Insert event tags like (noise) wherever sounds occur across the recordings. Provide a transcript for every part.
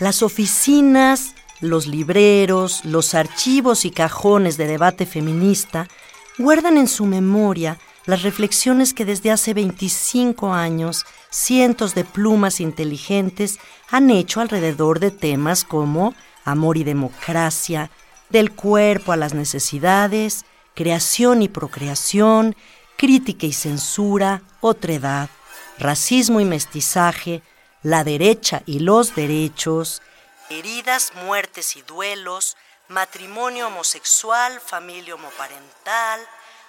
Las oficinas, los libreros, los archivos y cajones de debate feminista guardan en su memoria las reflexiones que desde hace 25 años cientos de plumas inteligentes han hecho alrededor de temas como amor y democracia, del cuerpo a las necesidades, creación y procreación, crítica y censura, otredad, racismo y mestizaje, la derecha y los derechos, heridas, muertes y duelos, matrimonio homosexual, familia homoparental,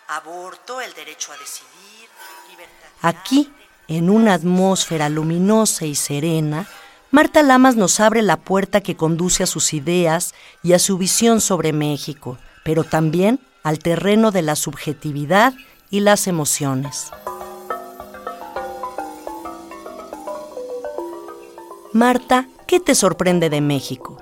aborto, el derecho a decidir, libertad. Aquí, en una atmósfera luminosa y serena, Marta Lamas nos abre la puerta que conduce a sus ideas y a su visión sobre México, pero también al terreno de la subjetividad y las emociones. Marta, ¿qué te sorprende de México?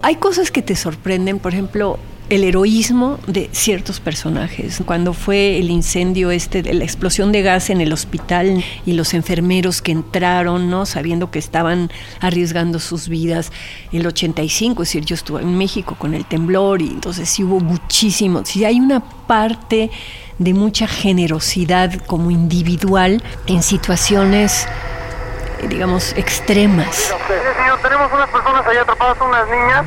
Hay cosas que te sorprenden, por ejemplo, el heroísmo de ciertos personajes. Cuando fue el incendio este la explosión de gas en el hospital y los enfermeros que entraron, ¿no? sabiendo que estaban arriesgando sus vidas. El 85, es decir, yo estuve en México con el temblor y entonces sí hubo muchísimo. Sí hay una parte de mucha generosidad como individual en situaciones digamos, extremas. Sí, señor, tenemos unas personas ahí atrapadas, unas niñas.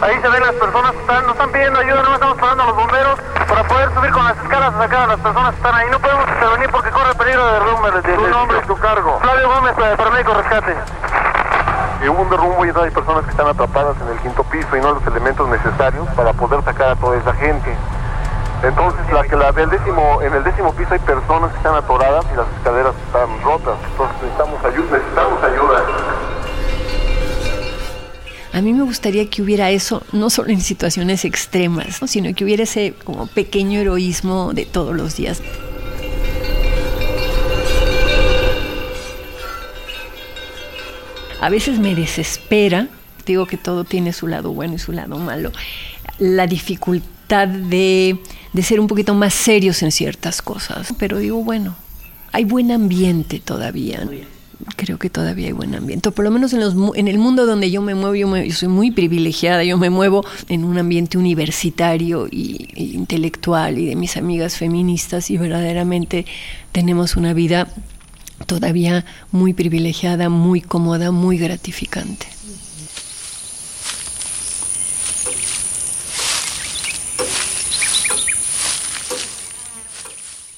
Ahí se ven las personas que están, nos están pidiendo ayuda, no estamos parando a los bomberos para poder subir con las escalas a sacar a las personas que están ahí. No podemos intervenir porque corre peligro de derrumbe. Tu nombre y tu cargo. Flavio Gómez, eh, paramédico rescate. Que hubo un derrumbe y hay personas que están atrapadas en el quinto piso y no los elementos necesarios para poder sacar a toda esa gente. Entonces, la que la del décimo, en el décimo piso hay personas que están atoradas y las escaleras están rotas. Entonces necesitamos ayuda. Necesitamos ayuda. A mí me gustaría que hubiera eso, no solo en situaciones extremas, ¿no? sino que hubiera ese como pequeño heroísmo de todos los días. A veces me desespera, digo que todo tiene su lado bueno y su lado malo, la dificultad de, de ser un poquito más serios en ciertas cosas. Pero digo, bueno, hay buen ambiente todavía. Creo que todavía hay buen ambiente. Por lo menos en, los, en el mundo donde yo me muevo, yo, me, yo soy muy privilegiada. Yo me muevo en un ambiente universitario y, y intelectual y de mis amigas feministas y verdaderamente tenemos una vida todavía muy privilegiada, muy cómoda, muy gratificante.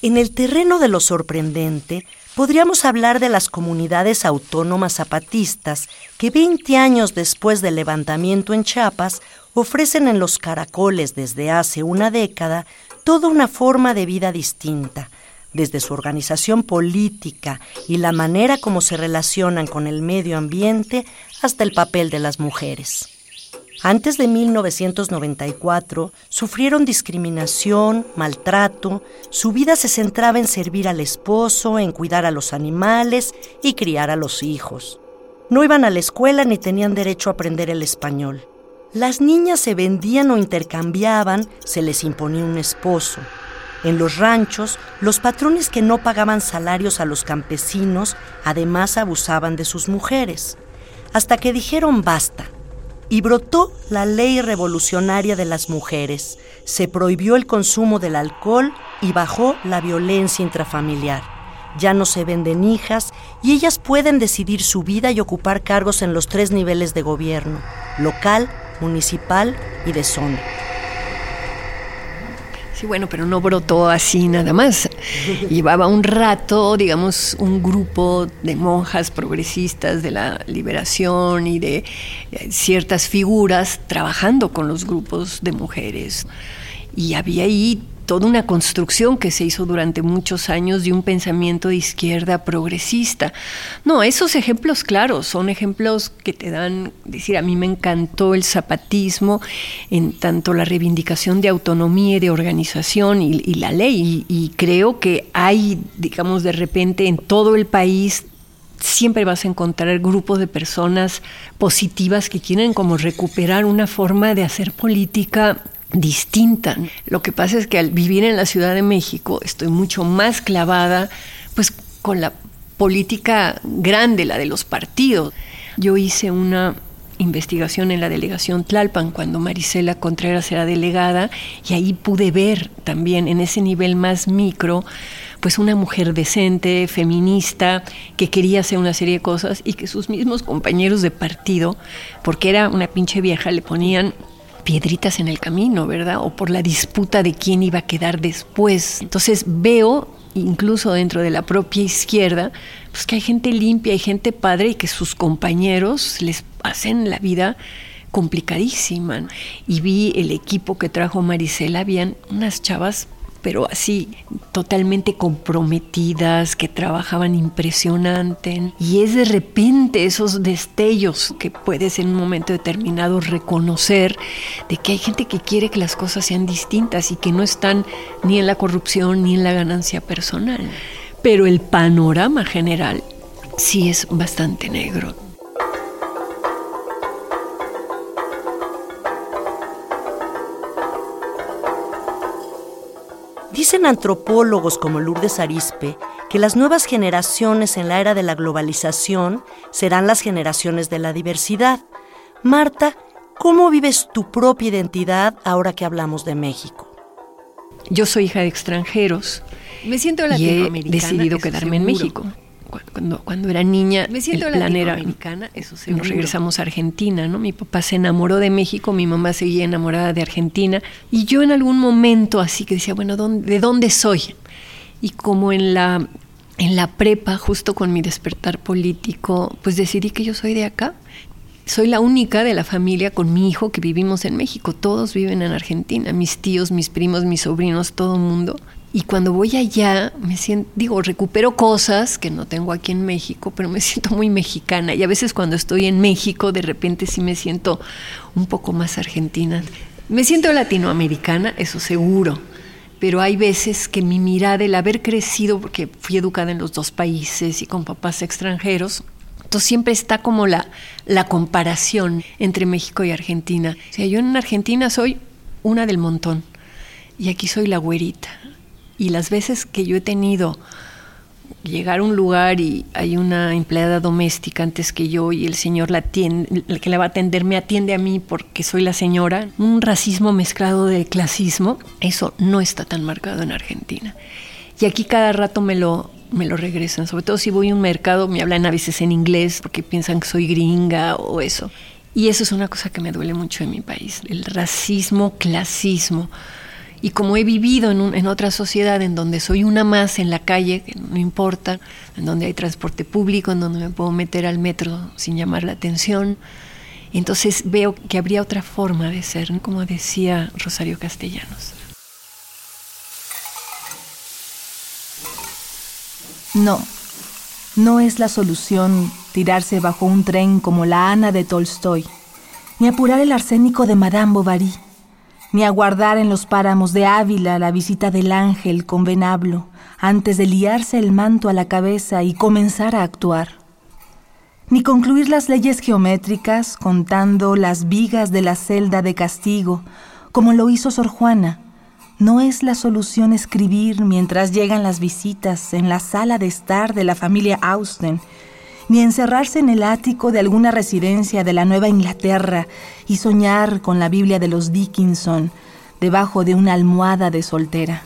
En el terreno de lo sorprendente, podríamos hablar de las comunidades autónomas zapatistas que 20 años después del levantamiento en Chiapas ofrecen en los caracoles desde hace una década toda una forma de vida distinta, desde su organización política y la manera como se relacionan con el medio ambiente hasta el papel de las mujeres. Antes de 1994 sufrieron discriminación, maltrato, su vida se centraba en servir al esposo, en cuidar a los animales y criar a los hijos. No iban a la escuela ni tenían derecho a aprender el español. Las niñas se vendían o intercambiaban, se les imponía un esposo. En los ranchos, los patrones que no pagaban salarios a los campesinos además abusaban de sus mujeres. Hasta que dijeron basta y brotó la ley revolucionaria de las mujeres. Se prohibió el consumo del alcohol y bajó la violencia intrafamiliar. Ya no se venden hijas y ellas pueden decidir su vida y ocupar cargos en los tres niveles de gobierno, local, municipal y de zona. Sí, bueno, pero no brotó así nada más. (laughs) Llevaba un rato, digamos, un grupo de monjas progresistas de la liberación y de eh, ciertas figuras trabajando con los grupos de mujeres. Y había ahí toda una construcción que se hizo durante muchos años de un pensamiento de izquierda progresista. No, esos ejemplos, claro, son ejemplos que te dan, decir, a mí me encantó el zapatismo en tanto la reivindicación de autonomía y de organización y, la ley. y creo que hay, digamos, de repente en todo el país siempre vas a encontrar grupos de personas positivas que quieren como recuperar una forma de hacer política distinta. Lo que pasa es que al vivir en la Ciudad de México estoy mucho más clavada pues con la política grande, la de los partidos. Yo hice una investigación en la delegación Tlalpan cuando Marisela Contreras era delegada y ahí pude ver también en ese nivel más micro pues una mujer decente, feminista, que quería hacer una serie de cosas y que sus mismos compañeros de partido, porque era una pinche vieja, le ponían piedritas en el camino, ¿verdad? O por la disputa de quién iba a quedar después. Entonces veo, incluso dentro de la propia izquierda, pues que hay gente limpia, hay gente padre y que sus compañeros les hacen la vida complicadísima. Y vi el equipo que trajo Marisela, habían unas chavas pero así totalmente comprometidas, que trabajaban impresionante. Y es de repente esos destellos que puedes en un momento determinado reconocer de que hay gente que quiere que las cosas sean distintas y que no están ni en la corrupción ni en la ganancia personal. Pero el panorama general sí es bastante negro. Dicen antropólogos como Lourdes Arispe que las nuevas generaciones en la era de la globalización serán las generaciones de la diversidad. Marta, ¿cómo vives tu propia identidad ahora que hablamos de México? Yo soy hija de extranjeros. Me siento latinoamericana. Y he decidido quedarme en México cuando, cuando era niña, Me siento el plan era, eso nos regresamos a Argentina, ¿no? Mi papá se enamoró de México, mi mamá seguía enamorada de Argentina, y yo en algún momento así que decía, bueno, ¿de dónde soy? Y como en la, en la prepa, justo con mi despertar político, pues decidí que yo soy de acá. Soy la única de la familia con mi hijo que vivimos en México. Todos viven en Argentina, mis tíos, mis primos, mis sobrinos, todo el mundo. Y cuando voy allá, me siento, digo, recupero cosas que no tengo aquí en México, pero me (laughs) siento muy mexicana. Y a veces cuando estoy en México, de repente sí me siento un poco más argentina. Me siento latinoamericana, eso seguro. Pero hay veces que mi mirada, el haber crecido, porque fui educada en los dos países y con papás extranjeros, entonces siempre está como la, la comparación entre México y Argentina. O sea, yo en Argentina soy una del montón y aquí soy la güerita. Y las veces que yo he tenido llegar a un lugar y hay una empleada doméstica antes que yo y el señor la atiende, el que la va a atender me atiende a mí porque soy la señora, un racismo mezclado de clasismo, eso no está tan marcado en Argentina. Y aquí cada rato me lo, me lo regresan, sobre todo si voy a un mercado me hablan a veces en inglés porque piensan que soy gringa o eso. Y eso es una cosa que me duele mucho en mi país, el racismo, clasismo y como he vivido en, en, otra sociedad en donde soy una más en la calle, que no importa, en donde hay transporte público, en donde me puedo meter al metro sin llamar la atención, entonces veo que habría otra forma de ser, como decía Rosario Castellanos. No, no es la solución tirarse bajo un tren como la Ana de Tolstoy, ni apurar el arsénico de Madame Bovary ni aguardar en los páramos de Ávila la visita del ángel con venablo antes de liarse el manto a la cabeza y comenzar a actuar, ni concluir las leyes geométricas contando las vigas de la celda de castigo, como lo hizo Sor Juana. No es la solución escribir mientras llegan las visitas en la sala de estar de la familia Austen ni encerrarse en el ático de alguna residencia de la Nueva Inglaterra y soñar con la Biblia de los Dickinson debajo de una almohada de soltera.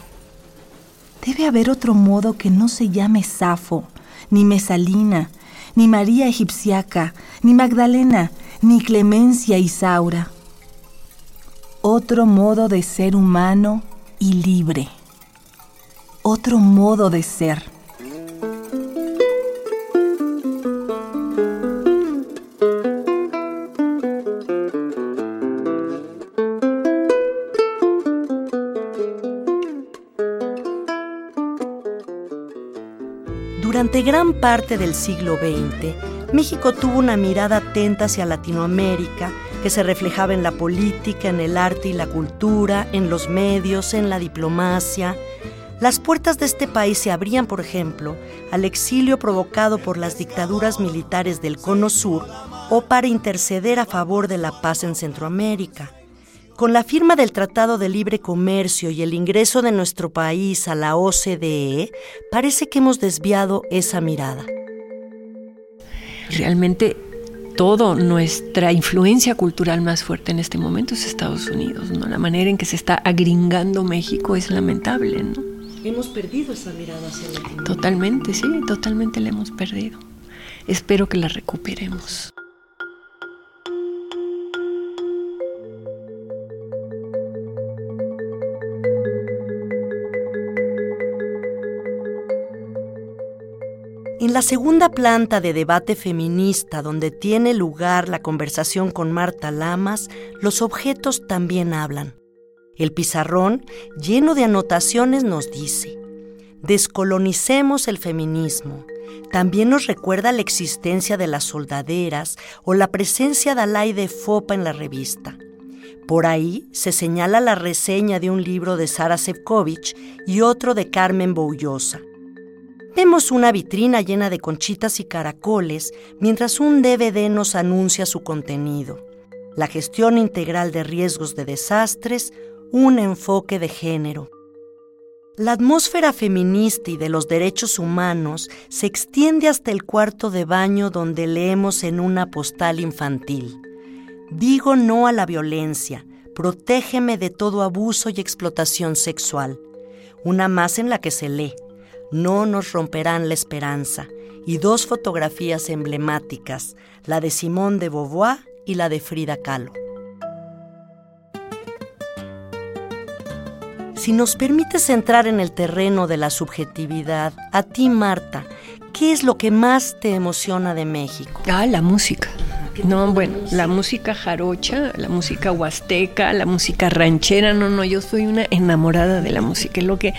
Debe haber otro modo que no se llame Safo, ni Mesalina, ni María Egipciaca, ni Magdalena, ni Clemencia Isaura. Otro modo de ser humano y libre. Otro modo de ser. Durante gran parte del siglo XX, México tuvo una mirada atenta hacia Latinoamérica que se reflejaba en la política, en el arte y la cultura, en los medios, en la diplomacia. Las puertas de este país se abrían, por ejemplo, al exilio provocado por las dictaduras militares del Cono Sur o para interceder a favor de la paz en Centroamérica. Con la firma del Tratado de Libre Comercio y el ingreso de nuestro país a la OCDE, parece que hemos desviado esa mirada. Realmente todo nuestra influencia cultural más fuerte en este momento es Estados Unidos, ¿no? La manera en que se está agringando México es lamentable, ¿no? Hemos perdido esa mirada hacia. Totalmente, sí, totalmente la hemos perdido. Espero que la recuperemos. La segunda planta de debate feminista donde tiene lugar la conversación con Marta Lamas, los objetos también hablan. El pizarrón, lleno de anotaciones, nos dice, descolonicemos el feminismo. También nos recuerda la existencia de las soldaderas o la presencia de Alay de Fopa en la revista. Por ahí se señala la reseña de un libro de Sara Sefcovic y otro de Carmen Boullosa. Vemos una vitrina llena de conchitas y caracoles mientras un DVD nos anuncia su contenido. La gestión integral de riesgos de desastres, un enfoque de género. La atmósfera feminista y de los derechos humanos se extiende hasta el cuarto de baño donde leemos en una postal infantil. Digo no a la violencia, protégeme de todo abuso y explotación sexual. Una más en la que se lee, no nos romperán la esperanza, y dos fotografías emblemáticas, la de Simón de Beauvoir y la de Frida Kahlo. Si nos permites entrar en el terreno de la subjetividad, a ti Marta, ¿qué es lo que más te emociona de México? Ah, la música. No, bueno, la música jarocha, la música huasteca, la música ranchera, no, no, yo soy una enamorada de la música, es lo que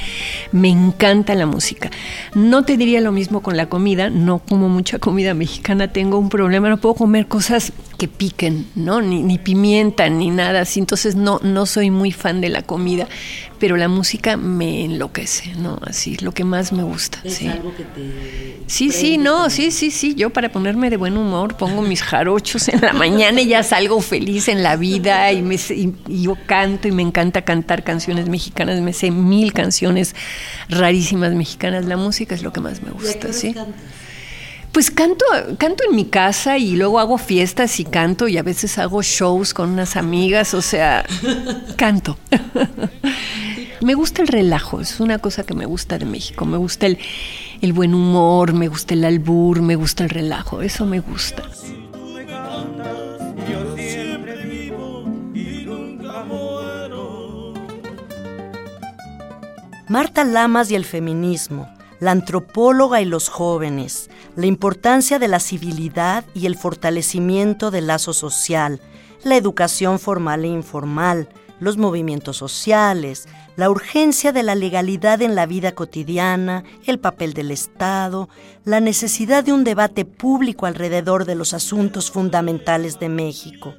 me encanta la música. No te diría lo mismo con la comida, no como mucha comida mexicana, tengo un problema, no puedo comer cosas que piquen, ¿no? Ni, ni pimienta, ni nada así, entonces no, no soy muy fan de la comida, pero la música me enloquece, ¿no? Así, es lo que más me gusta. ¿Es sí. algo que te... Sí, sí, no, sí, sí, sí. Yo para ponerme de buen humor pongo mis jarochos en la mañana y ya salgo feliz en la vida y, me, y- y yo canto y me encanta cantar canciones mexicanas. Me sé mil canciones rarísimas mexicanas. La música es lo que más me gusta, ¿sí? Pues canto, canto en mi casa y luego hago fiestas y canto y a veces hago shows con unas amigas, o sea, (laughs) canto. me gusta el relajo, es una cosa que me gusta de México, me gusta el, el buen humor, me gusta el albur, me gusta el relajo, eso me gusta. Marta Lamas y el feminismo, la antropóloga y los jóvenes, la importancia de la civilidad y el fortalecimiento del lazo social, la educación formal e informal, los movimientos sociales, la urgencia de la legalidad en la vida cotidiana, el papel del Estado, la necesidad de un debate público alrededor de los asuntos fundamentales de México,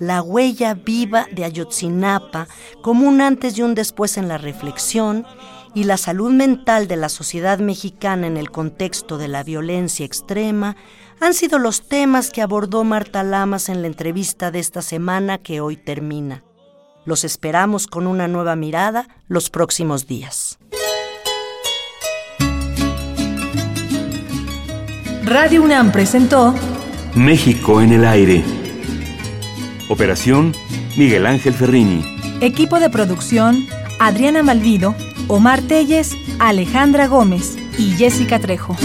la huella viva de Ayotzinapa como un antes y un después en la reflexión y la salud mental de la sociedad mexicana en el contexto de la violencia extrema han sido los temas que abordó Marta Lamas en la entrevista de esta semana que hoy termina. Los esperamos con una nueva mirada los próximos días. Radio UNAM presentó México en el aire. Operación Miguel Ángel Ferrini. equipo de producción Adriana Malvido, Omar Telles, Alejandra Gómez y Jessica Trejo.